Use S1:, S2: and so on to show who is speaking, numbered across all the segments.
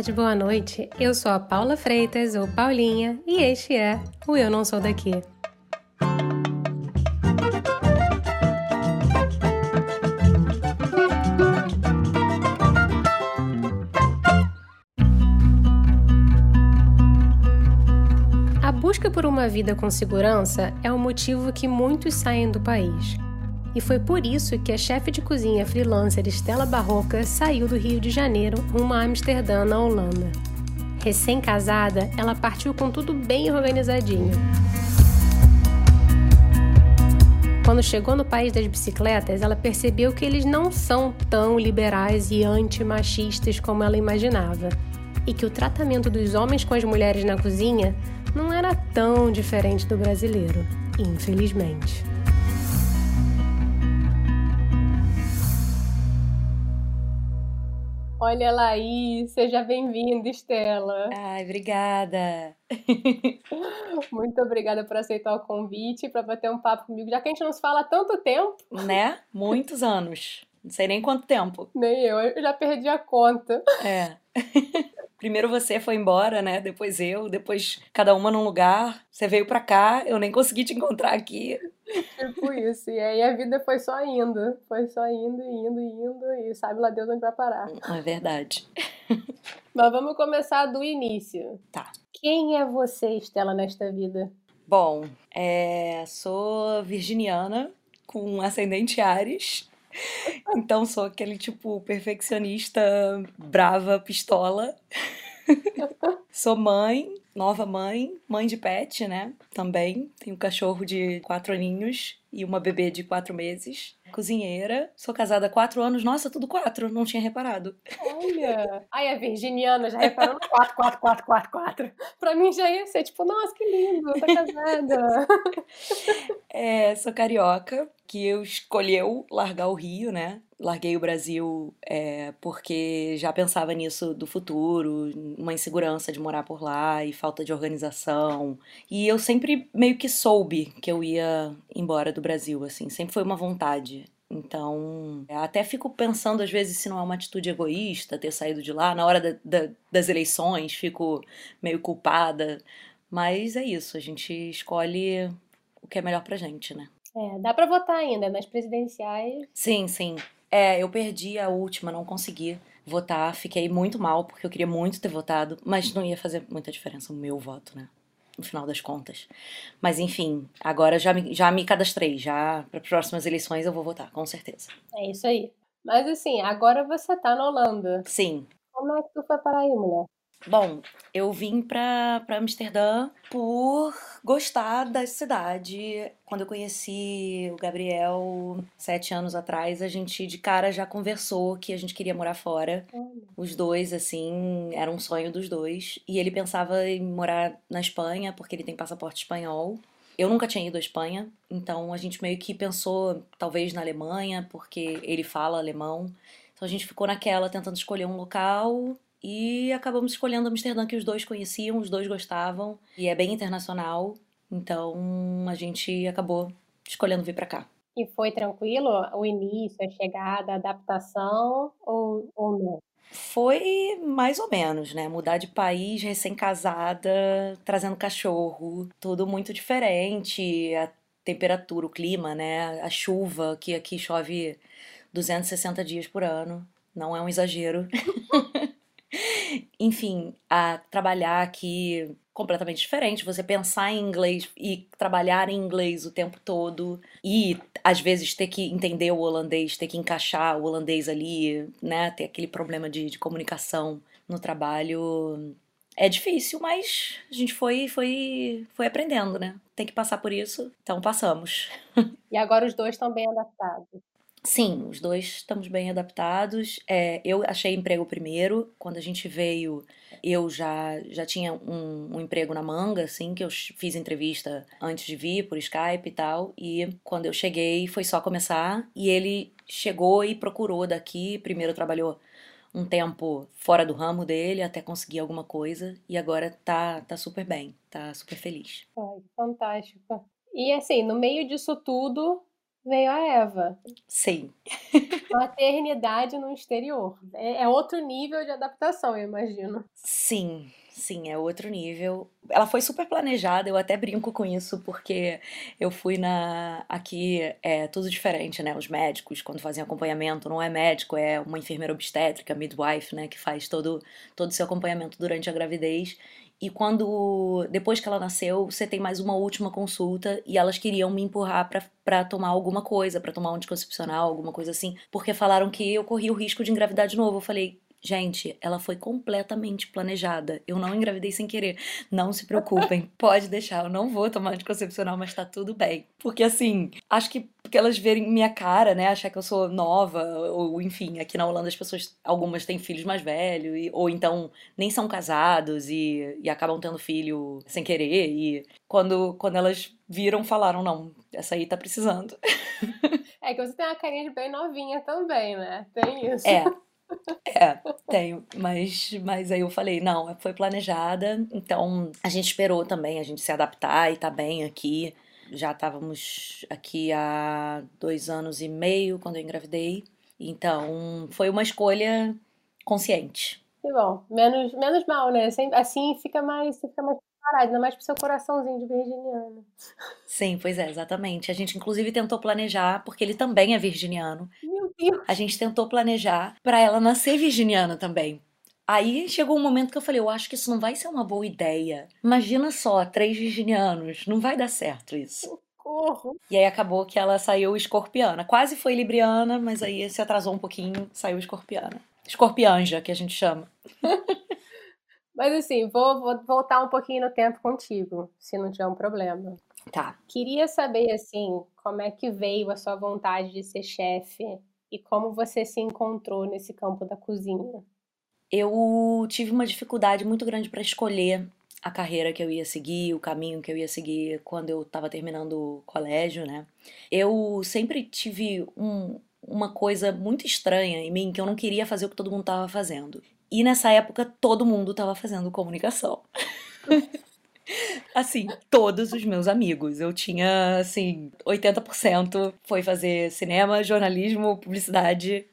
S1: tarde, boa noite. Eu sou a Paula Freitas, ou Paulinha, e este é o Eu Não Sou Daqui. A busca por uma vida com segurança é o motivo que muitos saem do país. E foi por isso que a chefe de cozinha freelancer Estela Barroca saiu do Rio de Janeiro rumo a Amsterdã, na Holanda. Recém-casada, ela partiu com tudo bem organizadinho. Quando chegou no país das bicicletas, ela percebeu que eles não são tão liberais e antimachistas como ela imaginava, e que o tratamento dos homens com as mulheres na cozinha não era tão diferente do brasileiro, infelizmente. Olha aí, seja bem-vinda, Estela.
S2: Ai, obrigada.
S1: Muito obrigada por aceitar o convite para bater um papo comigo, já que a gente não se fala há tanto tempo.
S2: Né? Muitos anos. Não sei nem quanto tempo.
S1: Nem eu, eu já perdi a conta.
S2: É. Primeiro você foi embora, né? Depois eu, depois cada uma num lugar. Você veio pra cá, eu nem consegui te encontrar aqui.
S1: Tipo isso. E aí a vida foi só indo. Foi só indo, indo, indo. E sabe lá Deus onde vai parar.
S2: É verdade.
S1: Mas vamos começar do início.
S2: Tá.
S1: Quem é você, Estela, nesta vida?
S2: Bom, é, sou virginiana com ascendente Ares. Então sou aquele tipo perfeccionista, brava, pistola. sou mãe, nova mãe, mãe de pet, né? Também. Tenho um cachorro de quatro aninhos e uma bebê de quatro meses. Cozinheira. Sou casada há quatro anos. Nossa, tudo quatro. Não tinha reparado.
S1: Olha! Ai, a virginiana já reparou no quatro, quatro, quatro, quatro, quatro. Pra mim já ia ser tipo, nossa, que lindo, tá casada.
S2: é, sou carioca, que eu escolheu largar o Rio, né? Larguei o Brasil é, porque já pensava nisso do futuro, uma insegurança de morar por lá e falta de organização. E eu sempre meio que soube que eu ia embora do Brasil, assim, sempre foi uma vontade. Então, até fico pensando às vezes se não é uma atitude egoísta ter saído de lá. Na hora da, da, das eleições, fico meio culpada. Mas é isso, a gente escolhe o que é melhor pra gente, né?
S1: É, dá pra votar ainda nas presidenciais.
S2: Sim, sim. É, eu perdi a última, não consegui votar. Fiquei muito mal, porque eu queria muito ter votado, mas não ia fazer muita diferença o meu voto, né? No final das contas. Mas enfim, agora já me, já me cadastrei. Já para as próximas eleições eu vou votar, com certeza.
S1: É isso aí. Mas assim, agora você tá na Holanda.
S2: Sim.
S1: Como é que tu foi para aí, mulher?
S2: Bom, eu vim para Amsterdã por gostar da cidade. Quando eu conheci o Gabriel sete anos atrás, a gente de cara já conversou que a gente queria morar fora. Os dois, assim, era um sonho dos dois. E ele pensava em morar na Espanha, porque ele tem passaporte espanhol. Eu nunca tinha ido à Espanha, então a gente meio que pensou talvez na Alemanha, porque ele fala alemão. Então a gente ficou naquela tentando escolher um local e acabamos escolhendo Amsterdã, que os dois conheciam, os dois gostavam, e é bem internacional. Então a gente acabou escolhendo vir para cá.
S1: E foi tranquilo o início, a chegada, a adaptação ou, ou não?
S2: Foi mais ou menos, né? Mudar de país, recém-casada, trazendo cachorro, tudo muito diferente. A temperatura, o clima, né? A chuva, que aqui chove 260 dias por ano. Não é um exagero. Enfim, a trabalhar aqui completamente diferente, você pensar em inglês e trabalhar em inglês o tempo todo e às vezes ter que entender o holandês, ter que encaixar o holandês ali, né, ter aquele problema de, de comunicação no trabalho. É difícil, mas a gente foi, foi, foi aprendendo, né? Tem que passar por isso, então passamos.
S1: E agora os dois estão bem adaptados.
S2: Sim, os dois estamos bem adaptados. É, eu achei emprego primeiro. Quando a gente veio, eu já, já tinha um, um, emprego na manga, assim, que eu fiz entrevista antes de vir por Skype e tal. E quando eu cheguei, foi só começar. E ele chegou e procurou daqui. Primeiro trabalhou um tempo fora do ramo dele até conseguir alguma coisa. E agora tá, tá super bem, tá super feliz.
S1: Ai, fantástico. E assim, no meio disso tudo, veio a Eva.
S2: Sim.
S1: Maternidade no exterior. É, é outro nível de adaptação, eu imagino.
S2: Sim, Sim, é outro nível. Ela foi super planejada, eu até brinco com isso, porque eu fui na. Aqui é tudo diferente, né? Os médicos, quando fazem acompanhamento, não é médico, é uma enfermeira obstétrica, midwife, né? Que faz todo todo o seu acompanhamento durante a gravidez. E quando. Depois que ela nasceu, você tem mais uma última consulta e elas queriam me empurrar pra tomar alguma coisa, pra tomar um anticoncepcional, alguma coisa assim, porque falaram que eu corria o risco de engravidar de novo. Eu falei, Gente, ela foi completamente planejada. Eu não engravidei sem querer. Não se preocupem, pode deixar. Eu não vou tomar anticoncepcional, mas tá tudo bem. Porque assim, acho que porque elas verem minha cara, né, achar que eu sou nova, ou enfim, aqui na Holanda as pessoas, algumas têm filhos mais velhos, e, ou então nem são casados e, e acabam tendo filho sem querer. E quando, quando elas viram, falaram: não, essa aí tá precisando.
S1: É que você tem uma carinha de bem novinha também, né? Tem isso.
S2: É. É, tenho, mas, mas aí eu falei, não, foi planejada, então a gente esperou também a gente se adaptar e tá bem aqui. Já estávamos aqui há dois anos e meio quando eu engravidei, então foi uma escolha consciente.
S1: Que bom, menos, menos mal, né? Assim fica mais, fica mais parado, ainda mais pro seu coraçãozinho de virginiano.
S2: Sim, pois é, exatamente. A gente inclusive tentou planejar, porque ele também é virginiano. A gente tentou planejar para ela nascer virginiana também. Aí chegou um momento que eu falei, eu acho que isso não vai ser uma boa ideia. Imagina só, três virginianos, não vai dar certo isso.
S1: Socorro.
S2: E aí acabou que ela saiu escorpiana. Quase foi libriana, mas aí se atrasou um pouquinho, saiu escorpiana. Escorpianja, que a gente chama.
S1: Mas assim, vou, vou voltar um pouquinho no tempo contigo, se não tiver um problema.
S2: Tá.
S1: Queria saber, assim, como é que veio a sua vontade de ser chefe e como você se encontrou nesse campo da cozinha.
S2: Eu tive uma dificuldade muito grande para escolher a carreira que eu ia seguir, o caminho que eu ia seguir quando eu estava terminando o colégio, né? Eu sempre tive um, uma coisa muito estranha em mim que eu não queria fazer o que todo mundo estava fazendo. E nessa época todo mundo estava fazendo comunicação. assim, todos os meus amigos. Eu tinha, assim, 80% foi fazer cinema, jornalismo, publicidade.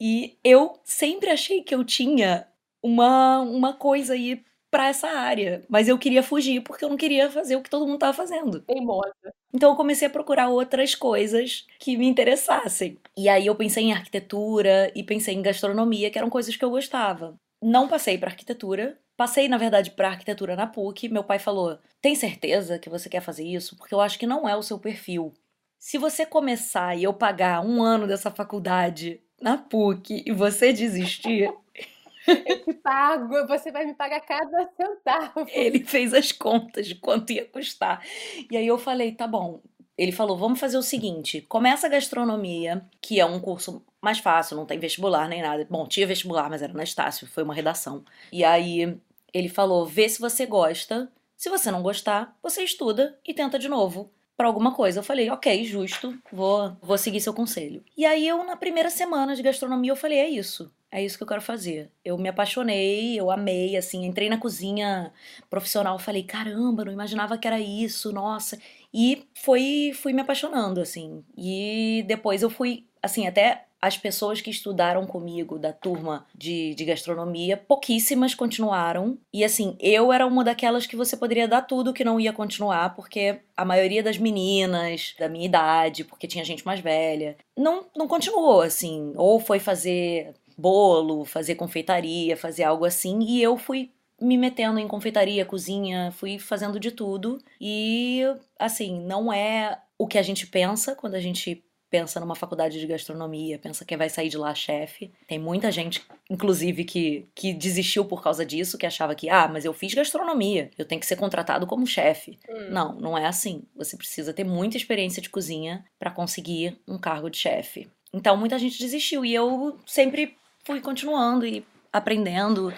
S2: E eu sempre achei que eu tinha uma, uma coisa aí para essa área, mas eu queria fugir porque eu não queria fazer o que todo mundo estava fazendo.
S1: Teimosa.
S2: Então eu comecei a procurar outras coisas que me interessassem. E aí eu pensei em arquitetura e pensei em gastronomia, que eram coisas que eu gostava. Não passei para arquitetura, passei na verdade para arquitetura na PUC. Meu pai falou: "Tem certeza que você quer fazer isso? Porque eu acho que não é o seu perfil. Se você começar e eu pagar um ano dessa faculdade na PUC e você desistir,
S1: eu te pago, você vai me pagar cada centavo.
S2: Ele fez as contas de quanto ia custar. E aí eu falei, tá bom. Ele falou, vamos fazer o seguinte: começa a gastronomia, que é um curso mais fácil, não tem vestibular nem nada. Bom, tinha vestibular, mas era na Estácio, foi uma redação. E aí ele falou: vê se você gosta. Se você não gostar, você estuda e tenta de novo para alguma coisa. Eu falei, ok, justo, vou, vou seguir seu conselho. E aí eu, na primeira semana de gastronomia, eu falei, é isso é isso que eu quero fazer. Eu me apaixonei, eu amei, assim, entrei na cozinha profissional, falei, caramba, não imaginava que era isso, nossa. E foi, fui me apaixonando, assim. E depois eu fui, assim, até as pessoas que estudaram comigo da turma de, de gastronomia, pouquíssimas continuaram. E assim, eu era uma daquelas que você poderia dar tudo que não ia continuar, porque a maioria das meninas da minha idade, porque tinha gente mais velha, não, não continuou, assim. Ou foi fazer bolo, fazer confeitaria, fazer algo assim, e eu fui me metendo em confeitaria, cozinha, fui fazendo de tudo. E assim, não é o que a gente pensa quando a gente pensa numa faculdade de gastronomia, pensa que vai sair de lá chefe. Tem muita gente, inclusive, que, que desistiu por causa disso, que achava que, ah, mas eu fiz gastronomia, eu tenho que ser contratado como chefe. Hum. Não, não é assim. Você precisa ter muita experiência de cozinha para conseguir um cargo de chefe. Então, muita gente desistiu e eu sempre fui continuando e aprendendo,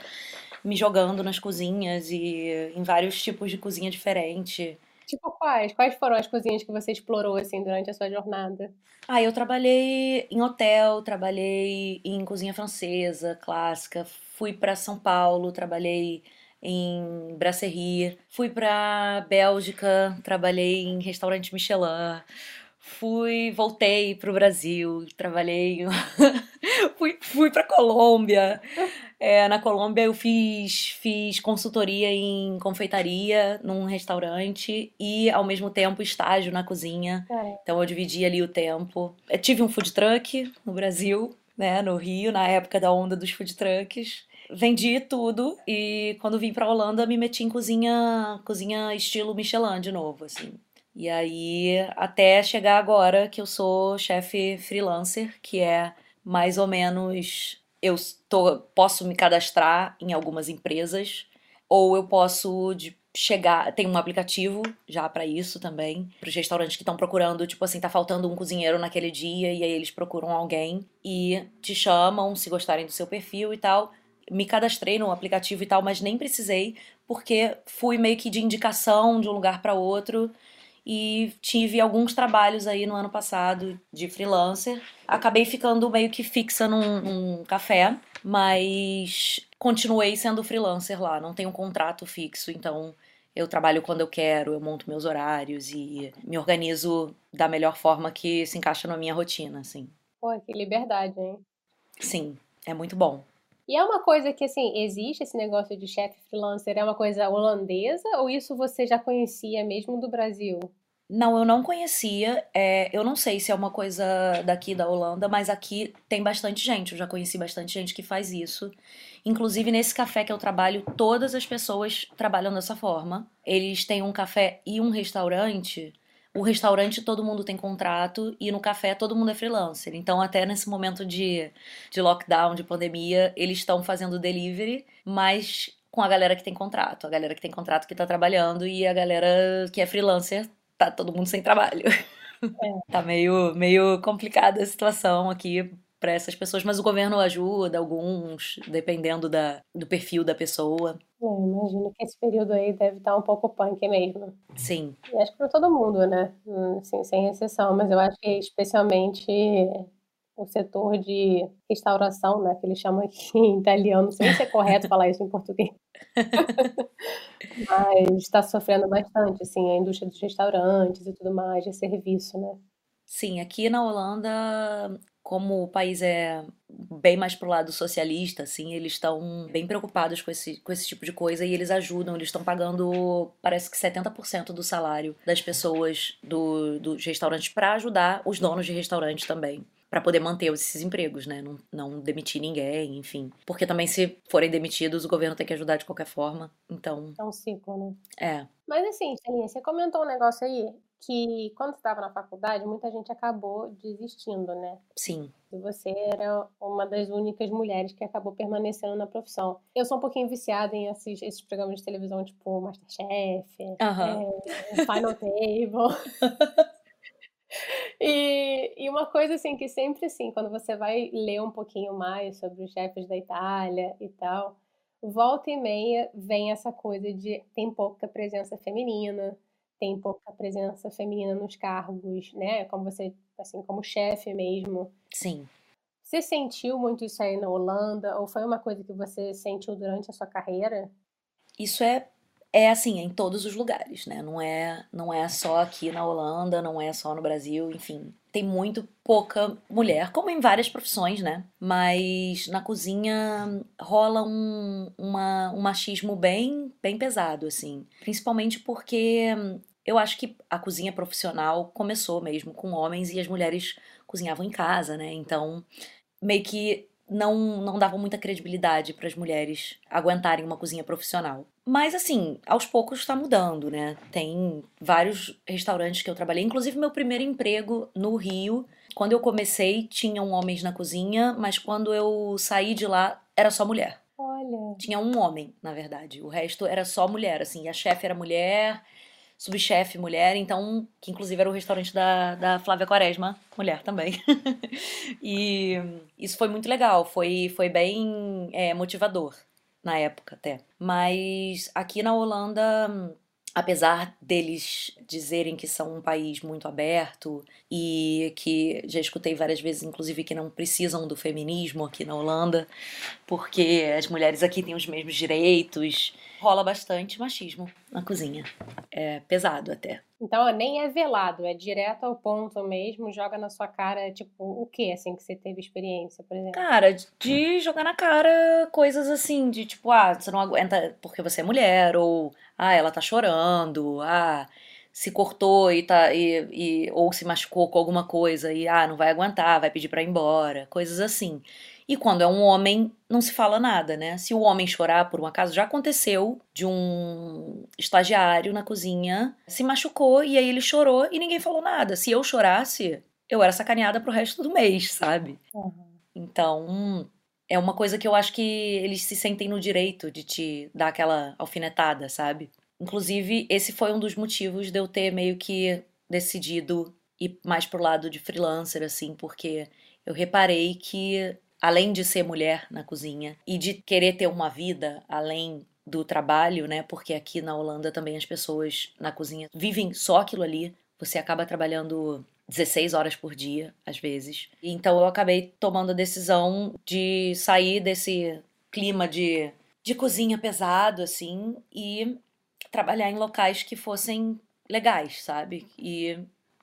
S2: me jogando nas cozinhas e em vários tipos de cozinha diferente.
S1: Tipo quais? Quais foram as cozinhas que você explorou assim durante a sua jornada?
S2: Ah, eu trabalhei em hotel, trabalhei em cozinha francesa clássica, fui para São Paulo, trabalhei em brasserie, fui para Bélgica, trabalhei em restaurante Michelin, fui, voltei pro Brasil, trabalhei, fui, fui pra Colômbia. É, na Colômbia eu fiz, fiz consultoria em confeitaria num restaurante e ao mesmo tempo estágio na cozinha.
S1: É.
S2: Então eu dividi ali o tempo. Eu tive um food truck no Brasil, né, no Rio, na época da onda dos food trucks. Vendi tudo e quando vim pra Holanda me meti em cozinha, cozinha estilo Michelin de novo, assim. E aí, até chegar agora que eu sou chefe freelancer, que é mais ou menos. Eu tô, posso me cadastrar em algumas empresas, ou eu posso de chegar. Tem um aplicativo já para isso também, para os restaurantes que estão procurando, tipo assim, tá faltando um cozinheiro naquele dia, e aí eles procuram alguém e te chamam se gostarem do seu perfil e tal. Me cadastrei no aplicativo e tal, mas nem precisei, porque fui meio que de indicação de um lugar para outro e tive alguns trabalhos aí no ano passado de freelancer. Acabei ficando meio que fixa num, num café, mas continuei sendo freelancer lá. Não tenho um contrato fixo, então eu trabalho quando eu quero, eu monto meus horários e me organizo da melhor forma que se encaixa na minha rotina, assim.
S1: Pô, que liberdade, hein?
S2: Sim, é muito bom.
S1: E é uma coisa que, assim, existe esse negócio de chefe freelancer, é uma coisa holandesa ou isso você já conhecia mesmo do Brasil?
S2: Não, eu não conhecia. É, eu não sei se é uma coisa daqui da Holanda, mas aqui tem bastante gente. Eu já conheci bastante gente que faz isso. Inclusive, nesse café que eu trabalho, todas as pessoas trabalham dessa forma. Eles têm um café e um restaurante. O restaurante todo mundo tem contrato e no café todo mundo é freelancer. Então, até nesse momento de, de lockdown, de pandemia, eles estão fazendo delivery, mas com a galera que tem contrato. A galera que tem contrato que tá trabalhando e a galera que é freelancer tá todo mundo sem trabalho. É. tá meio, meio complicada a situação aqui para essas pessoas, mas o governo ajuda alguns, dependendo da, do perfil da pessoa.
S1: É, imagino que esse período aí deve estar um pouco punk mesmo.
S2: Sim.
S1: E acho que para todo mundo, né? Assim, sem exceção, mas eu acho que especialmente o setor de restauração, né, que eles chamam aqui em italiano, não sei se é correto falar isso em português. Mas está sofrendo bastante, assim, a indústria dos restaurantes e tudo mais, de serviço, né?
S2: Sim, aqui na Holanda, como o país é bem mais pro lado socialista, assim, eles estão bem preocupados com esse, com esse tipo de coisa e eles ajudam, eles estão pagando, parece que 70% do salário das pessoas do, dos restaurantes para ajudar os donos de restaurante também para poder manter esses empregos, né? Não, não demitir ninguém, enfim. Porque também, se forem demitidos, o governo tem que ajudar de qualquer forma. Então.
S1: É um ciclo, né?
S2: É.
S1: Mas assim, Celinha, você comentou um negócio aí que quando você estava na faculdade, muita gente acabou desistindo, né?
S2: Sim.
S1: E você era uma das únicas mulheres que acabou permanecendo na profissão. Eu sou um pouquinho viciada em esses, esses programas de televisão, tipo Masterchef,
S2: uhum.
S1: é, Final Table. E, e, uma coisa assim que sempre assim, quando você vai ler um pouquinho mais sobre os chefes da Itália e tal, volta e meia vem essa coisa de tem pouca presença feminina, tem pouca presença feminina nos cargos, né? Como você, assim, como chefe mesmo.
S2: Sim.
S1: Você sentiu muito isso aí na Holanda ou foi uma coisa que você sentiu durante a sua carreira?
S2: Isso é é assim em todos os lugares, né? Não é, não é só aqui na Holanda, não é só no Brasil, enfim. Tem muito pouca mulher, como em várias profissões, né? Mas na cozinha rola um, uma, um machismo bem, bem pesado, assim. Principalmente porque eu acho que a cozinha profissional começou mesmo com homens e as mulheres cozinhavam em casa, né? Então, meio que não, não dava muita credibilidade para as mulheres aguentarem uma cozinha profissional. Mas assim, aos poucos está mudando, né? Tem vários restaurantes que eu trabalhei, inclusive meu primeiro emprego no Rio. Quando eu comecei, tinham homens na cozinha, mas quando eu saí de lá, era só mulher.
S1: Olha.
S2: Tinha um homem, na verdade. O resto era só mulher, assim. A chefe era mulher, subchefe mulher, então, que inclusive era o restaurante da, da Flávia Quaresma, mulher também. e isso foi muito legal, foi, foi bem é, motivador na época até. Mas aqui na Holanda apesar deles dizerem que são um país muito aberto e que já escutei várias vezes, inclusive, que não precisam do feminismo aqui na Holanda, porque as mulheres aqui têm os mesmos direitos, rola bastante machismo na cozinha. É pesado até.
S1: Então, nem é velado, é direto ao ponto mesmo, joga na sua cara, tipo, o que, assim, que você teve experiência, por exemplo?
S2: Cara, de jogar na cara coisas assim, de tipo, ah, você não aguenta porque você é mulher, ou, ah, ela tá chorando, ah, se cortou e tá, e, e ou se machucou com alguma coisa, e, ah, não vai aguentar, vai pedir pra ir embora, coisas assim. E quando é um homem, não se fala nada, né? Se o homem chorar por um acaso, já aconteceu de um estagiário na cozinha se machucou e aí ele chorou e ninguém falou nada. Se eu chorasse, eu era sacaneada pro resto do mês, sabe? Uhum. Então, é uma coisa que eu acho que eles se sentem no direito de te dar aquela alfinetada, sabe? Inclusive, esse foi um dos motivos de eu ter meio que decidido ir mais pro lado de freelancer, assim, porque eu reparei que além de ser mulher na cozinha e de querer ter uma vida além do trabalho, né? Porque aqui na Holanda também as pessoas na cozinha vivem só aquilo ali. Você acaba trabalhando 16 horas por dia, às vezes. Então eu acabei tomando a decisão de sair desse clima de, de cozinha pesado, assim, e trabalhar em locais que fossem legais, sabe? E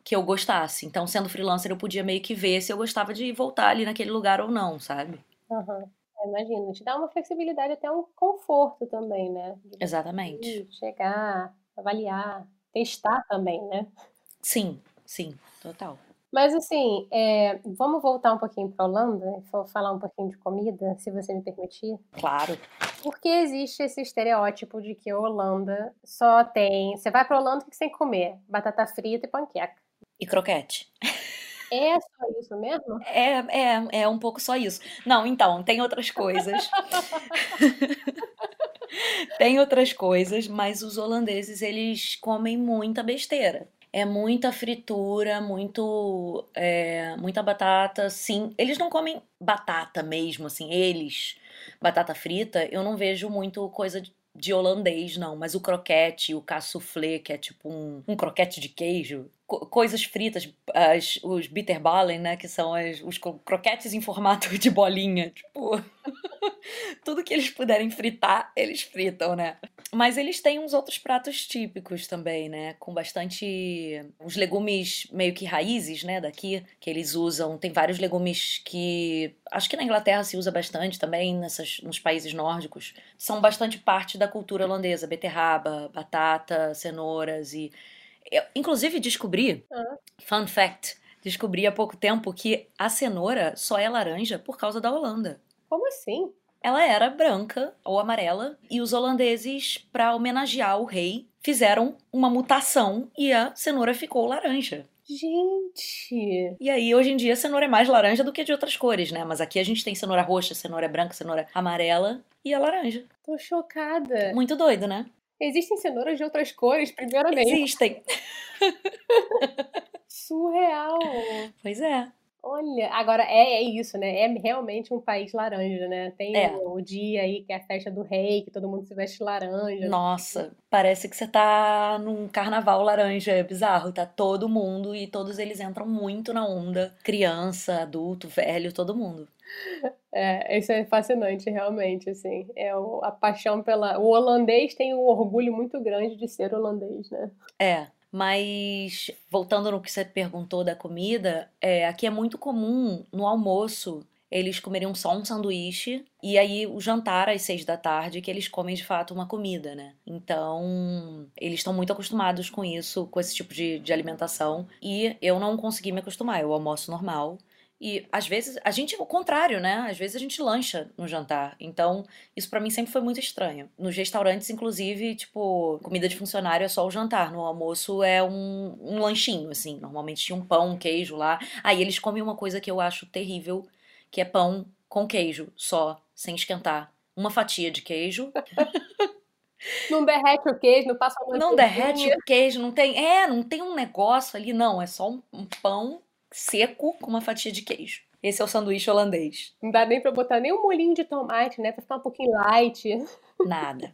S2: que eu gostasse. Então, sendo freelancer, eu podia meio que ver se eu gostava de voltar ali naquele lugar ou não, sabe?
S1: Uhum. Imagino, te dá uma flexibilidade, até um conforto também, né?
S2: De Exatamente.
S1: Chegar, avaliar, testar também, né?
S2: Sim, sim, total.
S1: Mas assim, é, vamos voltar um pouquinho para a Holanda e falar um pouquinho de comida, se você me permitir.
S2: Claro.
S1: Porque existe esse estereótipo de que a Holanda só tem. Você vai para a Holanda, o que você tem que comer? Batata frita e panqueca
S2: e croquete.
S1: É só isso mesmo?
S2: É, é, é um pouco só isso. Não, então, tem outras coisas. tem outras coisas, mas os holandeses, eles comem muita besteira. É muita fritura, muito, é, muita batata, sim. Eles não comem batata mesmo, assim, eles, batata frita, eu não vejo muito coisa de holandês, não, mas o croquete, o cassoufflé, que é tipo um, um croquete de queijo, coisas fritas, as, os bitterballen, né, que são as, os croquetes em formato de bolinha, tipo, tudo que eles puderem fritar, eles fritam, né? Mas eles têm uns outros pratos típicos também, né, com bastante os legumes meio que raízes, né, daqui, que eles usam. Tem vários legumes que acho que na Inglaterra se usa bastante também, nessas, nos países nórdicos. São bastante parte da cultura holandesa, beterraba, batata, cenouras e eu, inclusive, descobri, uhum. fun fact, descobri há pouco tempo que a cenoura só é laranja por causa da Holanda.
S1: Como assim?
S2: Ela era branca ou amarela e os holandeses, para homenagear o rei, fizeram uma mutação e a cenoura ficou laranja.
S1: Gente!
S2: E aí, hoje em dia, a cenoura é mais laranja do que de outras cores, né? Mas aqui a gente tem cenoura roxa, cenoura branca, cenoura amarela e a laranja.
S1: Tô chocada.
S2: Muito doido, né?
S1: Existem cenouras de outras cores, primeiramente.
S2: Existem.
S1: Surreal.
S2: Pois é.
S1: Olha, agora é, é, isso, né? É realmente um país laranja, né? Tem é. o, o, dia aí que é a festa do rei, que todo mundo se veste laranja.
S2: Nossa, parece que você tá num carnaval laranja, é bizarro. Tá todo mundo e todos eles entram muito na onda. Criança, adulto, velho, todo mundo.
S1: É, isso é fascinante, realmente, assim. É a paixão pela... O holandês tem um orgulho muito grande de ser holandês, né?
S2: É, mas voltando no que você perguntou da comida, é, aqui é muito comum no almoço eles comeriam só um sanduíche e aí o jantar às seis da tarde que eles comem de fato uma comida, né? Então eles estão muito acostumados com isso, com esse tipo de, de alimentação e eu não consegui me acostumar. Eu almoço normal e às vezes a gente é o contrário, né? Às vezes a gente lancha no jantar. Então, isso para mim sempre foi muito estranho. Nos restaurantes, inclusive, tipo, comida de funcionário é só o jantar. No almoço é um, um lanchinho, assim. Normalmente tinha um pão, um queijo lá. Aí eles comem uma coisa que eu acho terrível, que é pão com queijo, só, sem esquentar. Uma fatia de queijo.
S1: Não derrete o queijo, não passa uma
S2: Não derrete o queijo, não tem. É, não tem um negócio ali, não. É só um, um pão seco com uma fatia de queijo. Esse é o sanduíche holandês.
S1: Não dá nem pra botar nem um molhinho de tomate, né? Pra ficar um pouquinho light.
S2: Nada.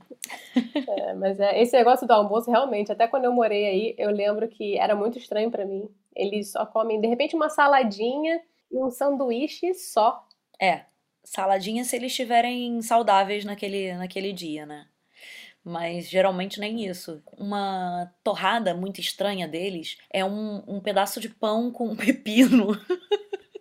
S1: é, mas é, esse negócio do almoço, realmente, até quando eu morei aí, eu lembro que era muito estranho para mim. Eles só comem, de repente, uma saladinha e um sanduíche só.
S2: É, saladinha se eles estiverem saudáveis naquele, naquele dia, né? Mas geralmente nem isso. Uma torrada muito estranha deles é um, um pedaço de pão com pepino.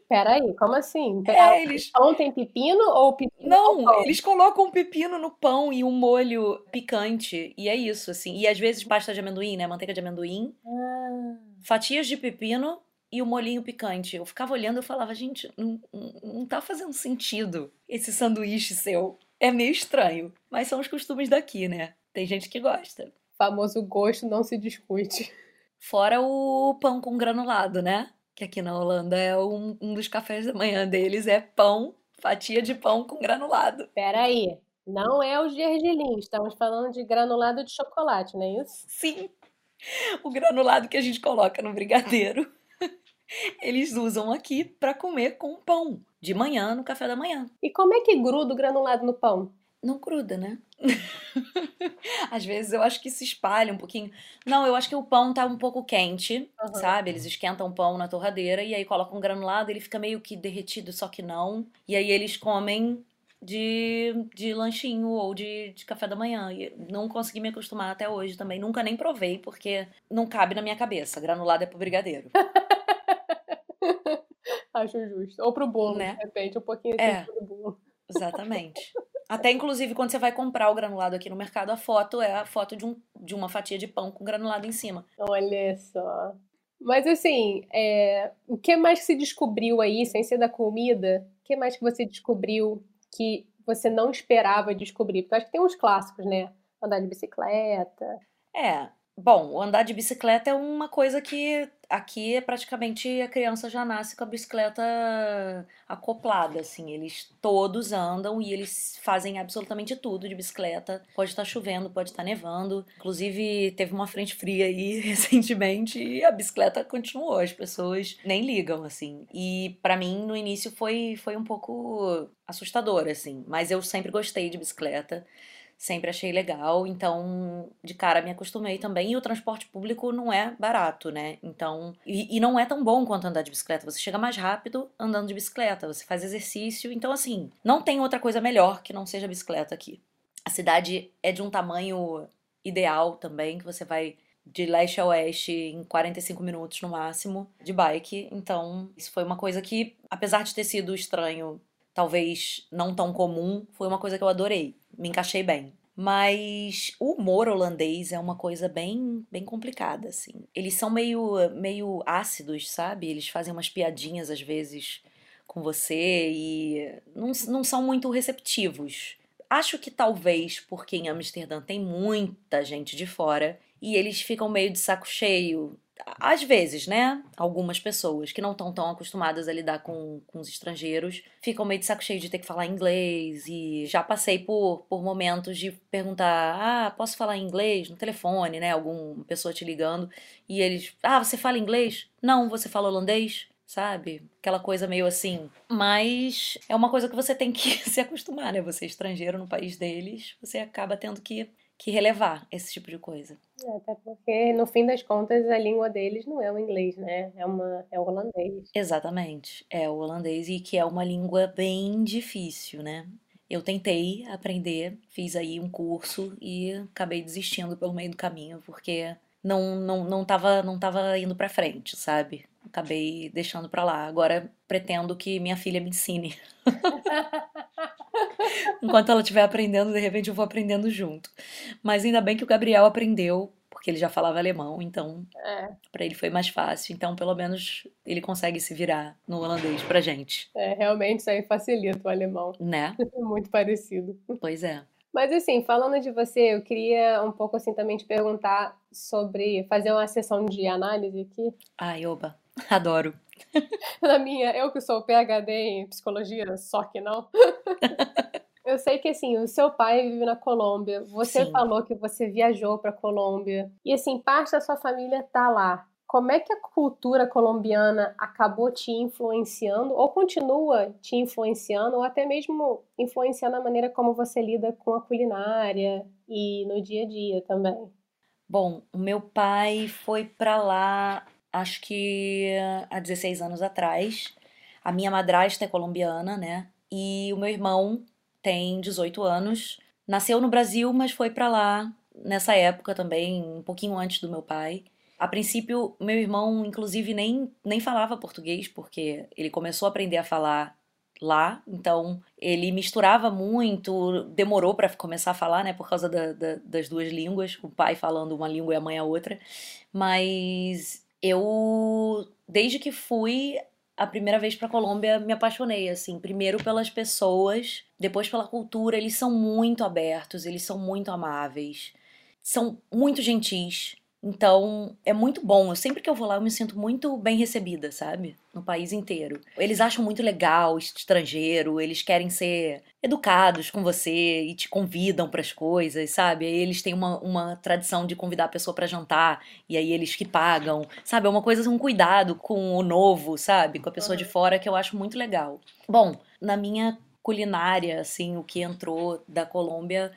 S1: Peraí, como assim?
S2: É, eles...
S1: Pão tem pepino ou pepino?
S2: Não, eles colocam um pepino no pão e um molho picante. E é isso, assim. E às vezes pasta de amendoim, né? Manteiga de amendoim.
S1: Ah.
S2: Fatias de pepino e o molhinho picante. Eu ficava olhando e falava, gente, não, não tá fazendo sentido esse sanduíche seu. É meio estranho. Mas são os costumes daqui, né? Tem gente que gosta.
S1: Famoso gosto não se discute.
S2: Fora o pão com granulado, né? que aqui na Holanda é um, um dos cafés da manhã deles, é pão, fatia de pão com granulado.
S1: Peraí, não é o gergelim, estamos falando de granulado de chocolate, não é isso?
S2: Sim, o granulado que a gente coloca no brigadeiro, eles usam aqui para comer com pão, de manhã, no café da manhã.
S1: E como é que gruda o granulado no pão?
S2: não gruda, né? Às vezes eu acho que se espalha um pouquinho. Não, eu acho que o pão tá um pouco quente, uhum. sabe? Eles esquentam o pão na torradeira e aí colocam um granulado, ele fica meio que derretido, só que não. E aí eles comem de, de lanchinho ou de, de café da manhã. E não consegui me acostumar até hoje também. Nunca nem provei, porque não cabe na minha cabeça. Granulado é pro brigadeiro.
S1: Acho justo. Ou pro bolo, né? de repente, um pouquinho é, pro bolo.
S2: Exatamente. Até, inclusive, quando você vai comprar o granulado aqui no mercado, a foto é a foto de, um, de uma fatia de pão com granulado em cima.
S1: Olha só. Mas, assim, é... o que mais que se descobriu aí, sem ser da comida? O que mais que você descobriu que você não esperava descobrir? Porque eu acho que tem uns clássicos, né? Andar de bicicleta.
S2: É. Bom, andar de bicicleta é uma coisa que aqui é praticamente a criança já nasce com a bicicleta acoplada, assim. Eles todos andam e eles fazem absolutamente tudo de bicicleta. Pode estar chovendo, pode estar nevando. Inclusive, teve uma frente fria aí recentemente e a bicicleta continuou. As pessoas nem ligam, assim. E para mim, no início, foi, foi um pouco assustador, assim. Mas eu sempre gostei de bicicleta sempre achei legal, então de cara me acostumei também. E o transporte público não é barato, né? Então, e, e, não é tão bom quanto andar de bicicleta. Você chega mais rápido andando de bicicleta, você faz exercício. Então, assim, não tem outra coisa melhor que não seja bicicleta aqui. A cidade é de um tamanho ideal também, que você vai de leste a oeste em 45 minutos no máximo de bike. Então, isso foi uma coisa que, apesar de ter sido estranho talvez não tão comum, foi uma coisa que eu adorei. Me encaixei bem. Mas o humor holandês é uma coisa bem, bem complicada, assim. Eles são meio, meio ácidos, sabe? Eles fazem umas piadinhas às vezes com você e não, não são muito receptivos. Acho que talvez porque em Amsterdã tem muita gente de fora e eles ficam meio de saco cheio às vezes, né? Algumas pessoas que não estão tão acostumadas a lidar com, com os estrangeiros ficam meio de saco cheio de ter que falar inglês. E já passei por, por momentos de perguntar: ah, posso falar inglês no telefone, né? Alguma pessoa te ligando. E eles: ah, você fala inglês? Não, você fala holandês? Sabe? Aquela coisa meio assim. Mas é uma coisa que você tem que se acostumar, né? Você é estrangeiro no país deles, você acaba tendo que que relevar esse tipo de coisa.
S1: É, até porque, no fim das contas, a língua deles não é o inglês, né? É, uma, é o holandês.
S2: Exatamente. É o holandês e que é uma língua bem difícil, né? Eu tentei aprender, fiz aí um curso e acabei desistindo pelo meio do caminho, porque não não não tava, não tava indo para frente, sabe? Acabei deixando para lá. Agora pretendo que minha filha me ensine. Enquanto ela estiver aprendendo, de repente eu vou aprendendo junto. Mas ainda bem que o Gabriel aprendeu, porque ele já falava alemão, então
S1: é.
S2: para ele foi mais fácil. Então, pelo menos, ele consegue se virar no holandês pra gente.
S1: É, realmente isso aí facilita o alemão.
S2: Né?
S1: É muito parecido.
S2: Pois é.
S1: Mas assim, falando de você, eu queria um pouco assim também te perguntar sobre fazer uma sessão de análise aqui.
S2: Ai, oba, adoro.
S1: Na minha, eu que sou PhD em psicologia, só que não. eu sei que assim, o seu pai vive na Colômbia. Você Sim. falou que você viajou para Colômbia e assim, parte da sua família tá lá. Como é que a cultura colombiana acabou te influenciando ou continua te influenciando ou até mesmo influenciando a maneira como você lida com a culinária e no dia a dia também?
S2: Bom, o meu pai foi para lá acho que há 16 anos atrás. A minha madrasta é colombiana, né? E o meu irmão tem 18 anos, Nasceu no Brasil, mas foi para lá nessa época também, um pouquinho antes do meu pai. A princípio, meu irmão, inclusive, nem, nem falava português, porque ele começou a aprender a falar lá, então ele misturava muito, demorou para começar a falar, né, por causa da, da, das duas línguas, o pai falando uma língua e a mãe a outra, mas eu, desde que fui a primeira vez para Colômbia, me apaixonei, assim, primeiro pelas pessoas, depois pela cultura, eles são muito abertos, eles são muito amáveis, são muito gentis, então, é muito bom. Eu, sempre que eu vou lá, eu me sinto muito bem recebida, sabe? No país inteiro. Eles acham muito legal estrangeiro, eles querem ser educados com você e te convidam para as coisas, sabe? Aí eles têm uma, uma tradição de convidar a pessoa para jantar e aí eles que pagam, sabe? É uma coisa, um cuidado com o novo, sabe? Com a pessoa de fora que eu acho muito legal. Bom, na minha culinária, assim, o que entrou da Colômbia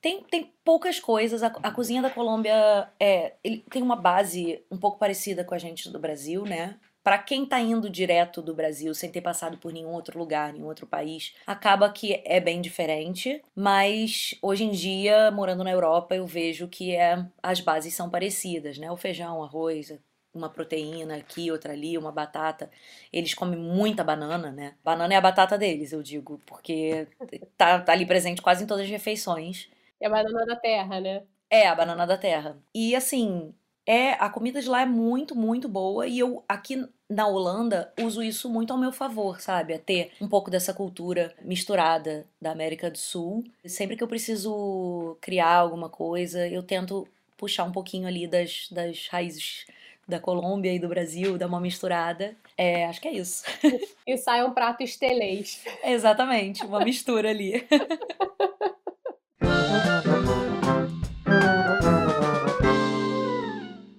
S2: tem, tem poucas coisas. A, a cozinha da Colômbia é, ele tem uma base um pouco parecida com a gente do Brasil, né? Para quem tá indo direto do Brasil sem ter passado por nenhum outro lugar, nenhum outro país, acaba que é bem diferente. Mas hoje em dia, morando na Europa, eu vejo que é, as bases são parecidas, né? O feijão, arroz, uma proteína aqui, outra ali, uma batata. Eles comem muita banana, né? Banana é a batata deles, eu digo, porque tá, tá ali presente quase em todas as refeições.
S1: É a banana da terra, né?
S2: É, a banana da terra. E assim, é a comida de lá é muito, muito boa e eu aqui na Holanda uso isso muito ao meu favor, sabe? A ter um pouco dessa cultura misturada da América do Sul. Sempre que eu preciso criar alguma coisa, eu tento puxar um pouquinho ali das, das raízes da Colômbia e do Brasil, dar uma misturada. É, acho que é isso.
S1: E sai um prato estelês.
S2: Exatamente, uma mistura ali.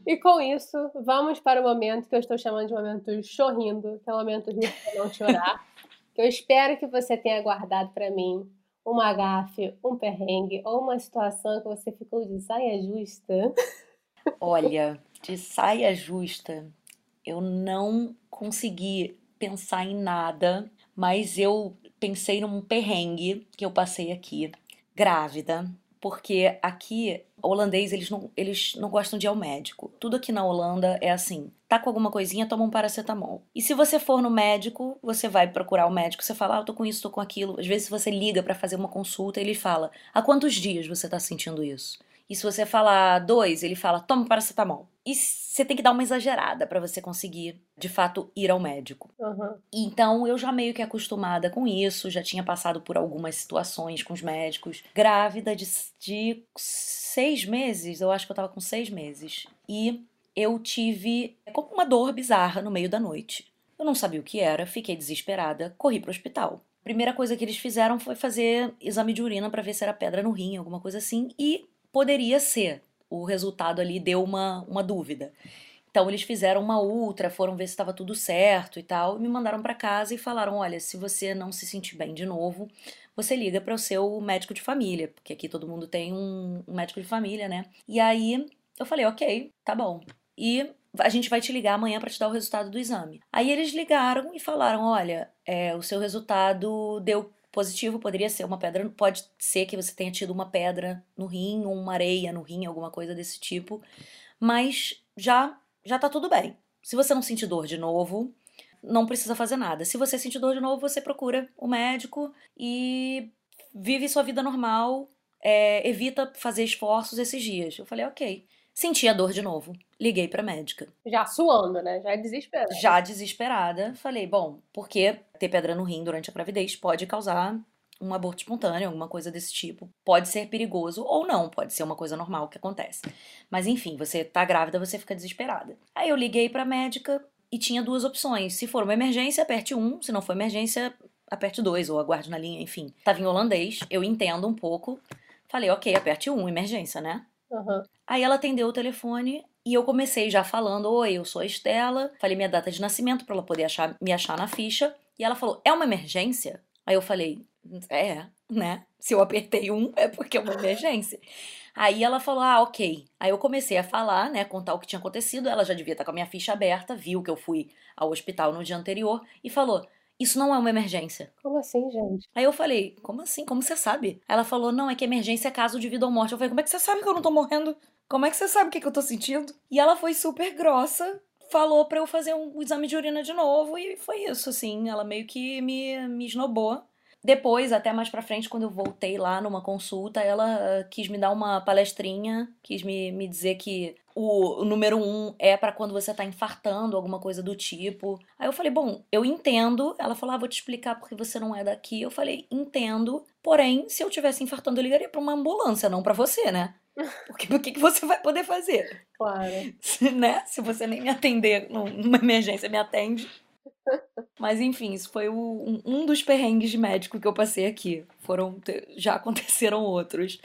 S1: E com isso, vamos para o momento que eu estou chamando de momento chorrindo, que é o momento de não chorar. que eu espero que você tenha guardado para mim uma gafe, um perrengue ou uma situação que você ficou de saia justa.
S2: Olha, de saia justa, eu não consegui pensar em nada, mas eu pensei num perrengue que eu passei aqui, grávida, porque aqui holandês eles não, eles não gostam de ir ao médico. Tudo aqui na Holanda é assim: tá com alguma coisinha, toma um paracetamol. E se você for no médico, você vai procurar o médico, você fala, ah, eu tô com isso, tô com aquilo. Às vezes você liga para fazer uma consulta, ele fala, há quantos dias você tá sentindo isso? E se você falar dois, ele fala, toma paracetamol. E você tem que dar uma exagerada para você conseguir, de fato, ir ao médico.
S1: Uhum.
S2: Então eu já meio que acostumada com isso, já tinha passado por algumas situações com os médicos. Grávida de, de seis meses, eu acho que eu tava com seis meses. E eu tive como uma dor bizarra no meio da noite. Eu não sabia o que era, fiquei desesperada, corri pro hospital. Primeira coisa que eles fizeram foi fazer exame de urina para ver se era pedra no rim, alguma coisa assim, e poderia ser. O resultado ali deu uma, uma dúvida. Então eles fizeram uma ultra, foram ver se estava tudo certo e tal, e me mandaram para casa e falaram: "Olha, se você não se sentir bem de novo, você liga para o seu médico de família, porque aqui todo mundo tem um, um médico de família, né?". E aí eu falei: "OK, tá bom". E a gente vai te ligar amanhã para te dar o resultado do exame. Aí eles ligaram e falaram: olha, é, o seu resultado deu positivo poderia ser uma pedra, pode ser que você tenha tido uma pedra no rim ou uma areia no rim, alguma coisa desse tipo, mas já já tá tudo bem. Se você não sentir dor de novo, não precisa fazer nada. Se você sentir dor de novo, você procura o médico e vive sua vida normal, é, evita fazer esforços esses dias. Eu falei, ok. Senti a dor de novo. Liguei pra médica.
S1: Já suando, né? Já desesperada.
S2: Já desesperada. Falei, bom, porque ter pedra no rim durante a gravidez pode causar um aborto espontâneo, alguma coisa desse tipo. Pode ser perigoso ou não, pode ser uma coisa normal que acontece. Mas enfim, você tá grávida, você fica desesperada. Aí eu liguei pra médica e tinha duas opções. Se for uma emergência, aperte um. Se não for emergência, aperte dois ou aguarde na linha, enfim. Tava em holandês, eu entendo um pouco. Falei, ok, aperte um, emergência, né?
S1: Uhum.
S2: Aí ela atendeu o telefone e eu comecei já falando: Oi, eu sou a Estela. Falei minha data de nascimento para ela poder achar, me achar na ficha. E ela falou: É uma emergência? Aí eu falei: É, né? Se eu apertei um, é porque é uma emergência. Aí ela falou: Ah, ok. Aí eu comecei a falar, né? Contar o que tinha acontecido. Ela já devia estar com a minha ficha aberta, viu que eu fui ao hospital no dia anterior e falou: Isso não é uma emergência.
S1: Como assim, gente?
S2: Aí eu falei, como assim? Como você sabe? Ela falou, não, é que emergência é caso de vida ou morte. Eu falei, como é que você sabe que eu não tô morrendo? Como é que você sabe o que, que eu tô sentindo? E ela foi super grossa, falou pra eu fazer um exame de urina de novo e foi isso, assim. Ela meio que me, me esnobou. Depois, até mais pra frente, quando eu voltei lá numa consulta, ela uh, quis me dar uma palestrinha, quis me, me dizer que o, o número um é para quando você tá infartando, alguma coisa do tipo. Aí eu falei, bom, eu entendo. Ela falou, ah, vou te explicar porque você não é daqui. Eu falei, entendo. Porém, se eu tivesse infartando, eu ligaria pra uma ambulância, não para você, né? Porque o que, que você vai poder fazer?
S1: Claro.
S2: né? Se você nem me atender numa emergência, me atende. Mas enfim, isso foi o, um dos perrengues de médico que eu passei aqui. Foram já aconteceram outros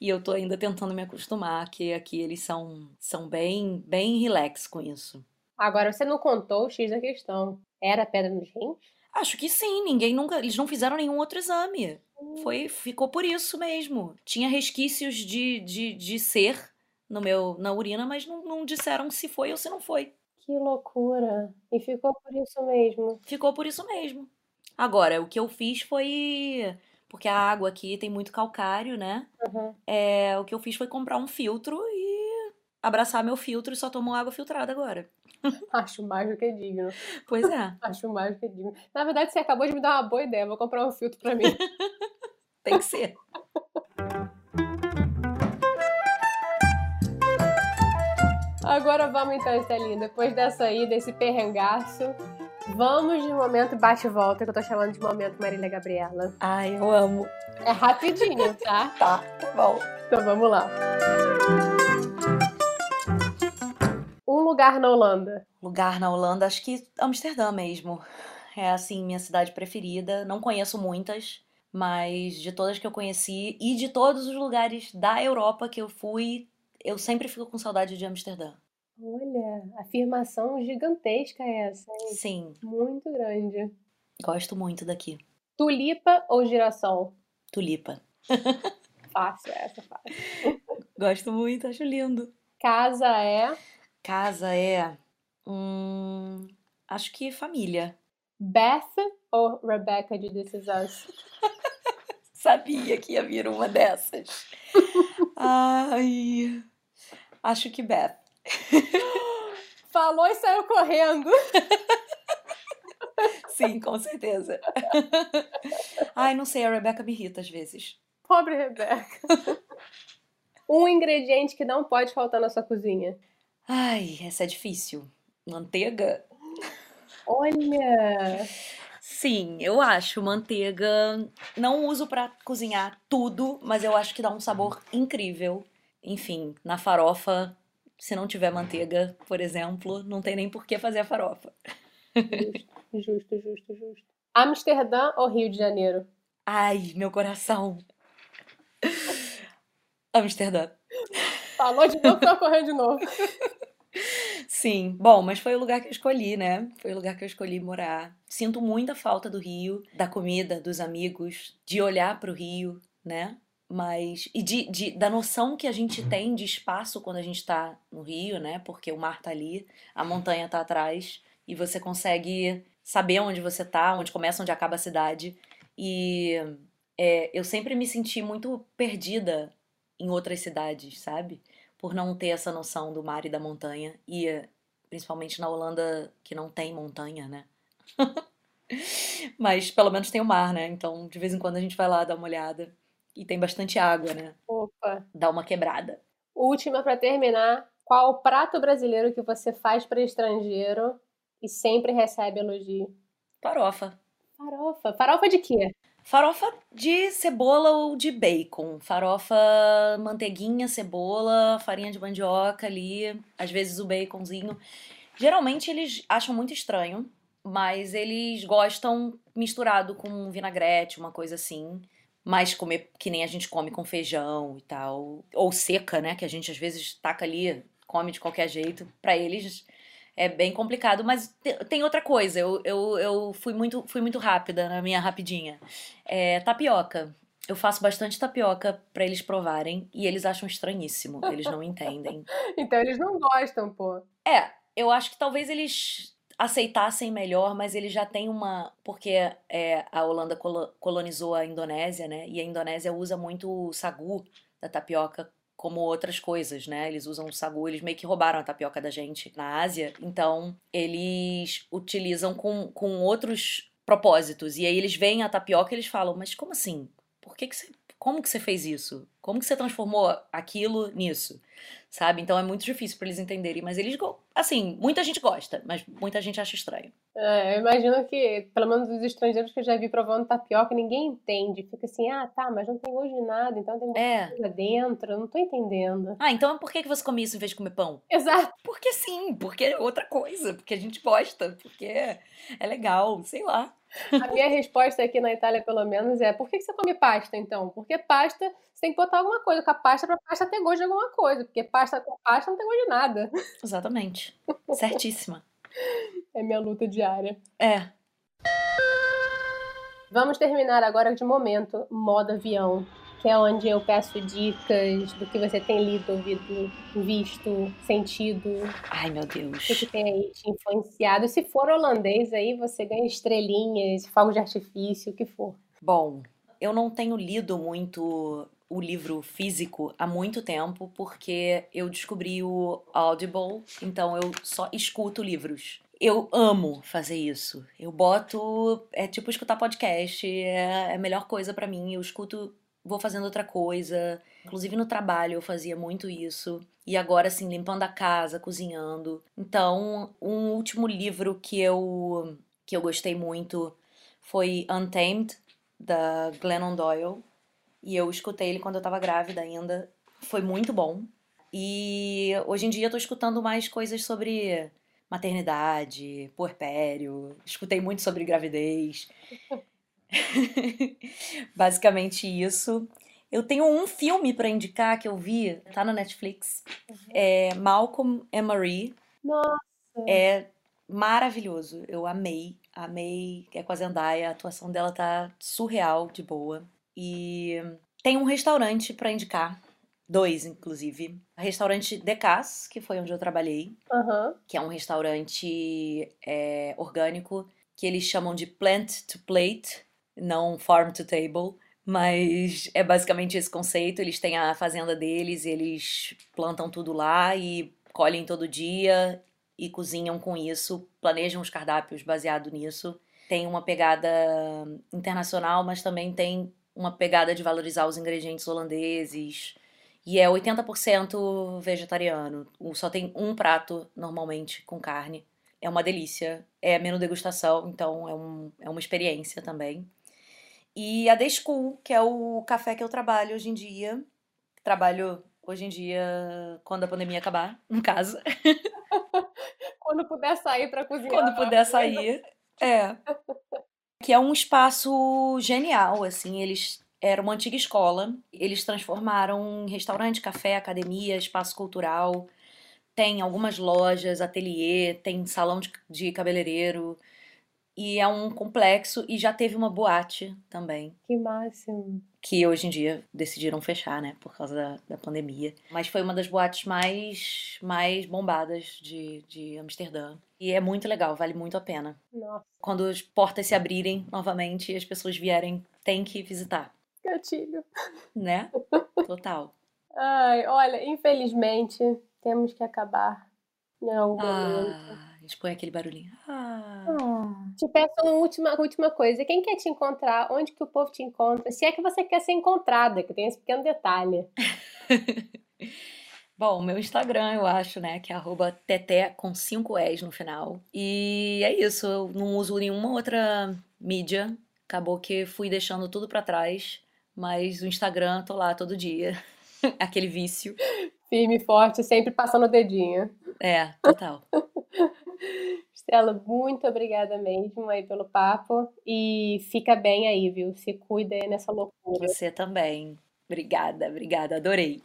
S2: e eu tô ainda tentando me acostumar que aqui eles são são bem bem relax com isso.
S1: Agora você não contou o X da questão. Era pedra nos rins?
S2: Acho que sim, ninguém nunca, eles não fizeram nenhum outro exame. Foi, ficou por isso mesmo. Tinha resquícios de, de, de ser no meu na urina, mas não, não disseram se foi ou se não foi.
S1: Que loucura. E ficou por isso mesmo.
S2: Ficou por isso mesmo. Agora, o que eu fiz foi. Porque a água aqui tem muito calcário, né?
S1: Uhum.
S2: É, o que eu fiz foi comprar um filtro e abraçar meu filtro e só tomo água filtrada agora.
S1: Acho mais do que digno.
S2: Pois é.
S1: Acho mais do que digno. Na verdade, você acabou de me dar uma boa ideia. Vou comprar um filtro pra mim.
S2: tem que ser.
S1: Agora vamos então, Estelinha. Depois dessa aí, desse perrengaço, vamos de momento bate-volta, que eu tô chamando de momento Marília Gabriela.
S2: Ai, eu amo.
S1: É rapidinho, tá?
S2: tá, tá bom.
S1: Então vamos lá. Um lugar na Holanda.
S2: Lugar na Holanda, acho que Amsterdã mesmo. É assim, minha cidade preferida. Não conheço muitas, mas de todas que eu conheci e de todos os lugares da Europa que eu fui, eu sempre fico com saudade de Amsterdã.
S1: Olha, afirmação gigantesca essa, hein?
S2: Sim.
S1: Muito grande.
S2: Gosto muito daqui.
S1: Tulipa ou girassol?
S2: Tulipa.
S1: fácil, essa fácil.
S2: Gosto muito, acho lindo.
S1: Casa é?
S2: Casa é. Hum, acho que família.
S1: Beth ou Rebecca de This Is Us?
S2: Sabia que ia vir uma dessas. Ai. Acho que Beth.
S1: Falou e saiu correndo.
S2: Sim, com certeza. Ai, não sei, a Rebecca me irrita às vezes.
S1: Pobre Rebecca. Um ingrediente que não pode faltar na sua cozinha.
S2: Ai, essa é difícil. Manteiga?
S1: Olha!
S2: Sim, eu acho manteiga. Não uso para cozinhar tudo, mas eu acho que dá um sabor incrível. Enfim, na farofa, se não tiver manteiga, por exemplo, não tem nem por que fazer a farofa.
S1: Justo, justo, justo. Amsterdã ou Rio de Janeiro?
S2: Ai, meu coração. Amsterdã.
S1: Falou de novo, tô correndo de novo.
S2: Sim, bom, mas foi o lugar que eu escolhi, né? Foi o lugar que eu escolhi morar. Sinto muita falta do Rio, da comida, dos amigos, de olhar para o Rio, né? Mas. E de, de, da noção que a gente tem de espaço quando a gente tá no Rio, né? Porque o mar tá ali, a montanha tá atrás, e você consegue saber onde você tá, onde começa, onde acaba a cidade. E é, eu sempre me senti muito perdida em outras cidades, sabe? Por não ter essa noção do mar e da montanha, e principalmente na Holanda que não tem montanha, né? Mas pelo menos tem o mar, né? Então de vez em quando a gente vai lá dar uma olhada e tem bastante água, né?
S1: Opa!
S2: Dá uma quebrada.
S1: Última para terminar, qual o prato brasileiro que você faz para estrangeiro e sempre recebe elogio?
S2: Farofa.
S1: Farofa. Farofa de quê?
S2: Farofa de cebola ou de bacon. Farofa, manteiguinha, cebola, farinha de mandioca ali, às vezes o baconzinho. Geralmente eles acham muito estranho, mas eles gostam misturado com vinagrete, uma coisa assim. Mais comer que nem a gente come com feijão e tal. Ou seca, né? Que a gente às vezes taca ali, come de qualquer jeito. Para eles é bem complicado, mas tem outra coisa. Eu, eu, eu fui, muito, fui muito rápida na minha rapidinha. É, tapioca. Eu faço bastante tapioca para eles provarem e eles acham estranhíssimo. Eles não entendem.
S1: então eles não gostam, pô.
S2: É, eu acho que talvez eles aceitassem melhor, mas eles já têm uma. Porque é, a Holanda colonizou a Indonésia, né? E a Indonésia usa muito o sagu da tapioca como outras coisas, né? Eles usam o sagu, eles meio que roubaram a tapioca da gente na Ásia, então eles utilizam com, com outros propósitos. E aí eles veem a tapioca e eles falam, mas como assim? Por que, que você como que você fez isso? Como que você transformou aquilo nisso? Sabe? Então é muito difícil para eles entenderem, mas eles, assim, muita gente gosta, mas muita gente acha estranho.
S1: É, eu imagino que, pelo menos os estrangeiros que eu já vi provando tapioca, ninguém entende. Fica assim, ah, tá, mas não tem gosto de nada, então tem é. coisa dentro, eu não tô entendendo.
S2: Ah, então por que, que você come isso em vez de comer pão?
S1: Exato.
S2: Porque sim, porque é outra coisa, porque a gente gosta, porque é legal, sei lá.
S1: A minha resposta aqui na Itália, pelo menos, é por que você come pasta, então? Porque pasta, você tem que botar alguma coisa com a pasta pra pasta ter gosto de alguma coisa. Porque pasta com pasta não tem gosto de nada.
S2: Exatamente. Certíssima.
S1: É minha luta diária.
S2: É.
S1: Vamos terminar agora de momento, modo avião que é onde eu peço dicas do que você tem lido, ouvido, visto, sentido.
S2: Ai, meu Deus.
S1: O que tem aí te influenciado. Se for holandês, aí você ganha estrelinhas, fogos de artifício, o que for.
S2: Bom, eu não tenho lido muito o livro físico há muito tempo, porque eu descobri o Audible, então eu só escuto livros. Eu amo fazer isso. Eu boto. É tipo escutar podcast, é, é a melhor coisa para mim. Eu escuto vou fazendo outra coisa. Inclusive no trabalho eu fazia muito isso. E agora, assim, limpando a casa, cozinhando. Então, um último livro que eu, que eu gostei muito foi Untamed, da Glennon Doyle. E eu escutei ele quando eu tava grávida ainda. Foi muito bom. E hoje em dia eu tô escutando mais coisas sobre maternidade, puerpério. Escutei muito sobre gravidez. Basicamente isso. Eu tenho um filme para indicar que eu vi, tá na Netflix. Uhum. É Malcolm and Marie.
S1: Nossa!
S2: É maravilhoso. Eu amei, amei. É com a Zendaya, a atuação dela tá surreal, de boa. E tem um restaurante para indicar. Dois, inclusive. O restaurante Decas, que foi onde eu trabalhei.
S1: Uhum.
S2: Que é um restaurante é, orgânico que eles chamam de plant to plate não farm to table, mas é basicamente esse conceito. Eles têm a fazenda deles, eles plantam tudo lá e colhem todo dia e cozinham com isso, planejam os cardápios baseado nisso. Tem uma pegada internacional, mas também tem uma pegada de valorizar os ingredientes holandeses. E é 80% vegetariano. Só tem um prato normalmente com carne. É uma delícia. É menu degustação, então é, um, é uma experiência também. E a The School, que é o café que eu trabalho hoje em dia. Trabalho hoje em dia quando a pandemia acabar, no caso.
S1: quando puder sair para cozinhar.
S2: Quando puder sair. É. Que é um espaço genial, assim, eles era uma antiga escola, eles transformaram em restaurante, café, academia, espaço cultural, tem algumas lojas, ateliê, tem salão de, de cabeleireiro, e é um complexo e já teve uma boate também.
S1: Que máximo.
S2: Que hoje em dia decidiram fechar, né? Por causa da, da pandemia. Mas foi uma das boates mais, mais bombadas de, de Amsterdã. E é muito legal, vale muito a pena.
S1: Nossa.
S2: Quando as portas se abrirem novamente e as pessoas vierem, tem que visitar.
S1: Gatilho.
S2: Né? Total.
S1: Ai, olha, infelizmente temos que acabar em algum
S2: ah. momento gente põe aquele barulhinho. Ah.
S1: ah. Te peço uma última, última coisa. Quem quer te encontrar? Onde que o povo te encontra? Se é que você quer ser encontrada, que tem esse pequeno detalhe.
S2: Bom, meu Instagram, eu acho, né, que é arroba teté com 5 es no final. E é isso, eu não uso nenhuma outra mídia. Acabou que fui deixando tudo para trás, mas o Instagram tô lá todo dia. Aquele vício.
S1: Firme forte, sempre passando o dedinho.
S2: É, total.
S1: Estela, muito obrigada mesmo aí pelo papo e fica bem aí, viu? Se cuida aí nessa loucura.
S2: Você também. Obrigada, obrigada, adorei.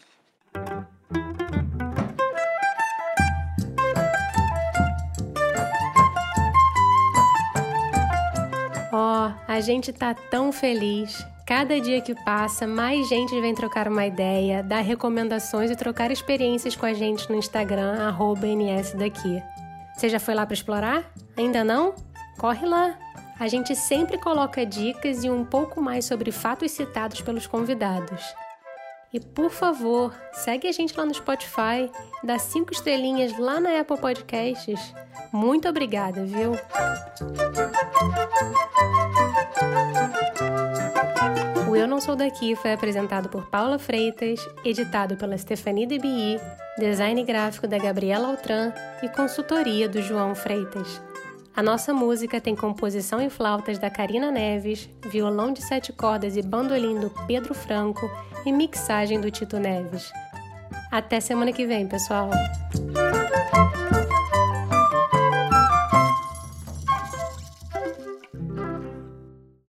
S1: Ó, oh, a gente tá tão feliz. Cada dia que passa, mais gente vem trocar uma ideia, dar recomendações e trocar experiências com a gente no Instagram, nsdaqui. Você já foi lá para explorar? Ainda não? Corre lá! A gente sempre coloca dicas e um pouco mais sobre fatos citados pelos convidados. E por favor, segue a gente lá no Spotify, dá cinco estrelinhas lá na Apple Podcasts. Muito obrigada, viu? O Eu Não Sou Daqui foi apresentado por Paula Freitas, editado pela Stephanie Debi, design gráfico da Gabriela Altran e consultoria do João Freitas. A nossa música tem composição em flautas da Karina Neves, violão de sete cordas e bandolim do Pedro Franco e mixagem do Tito Neves. Até semana que vem, pessoal!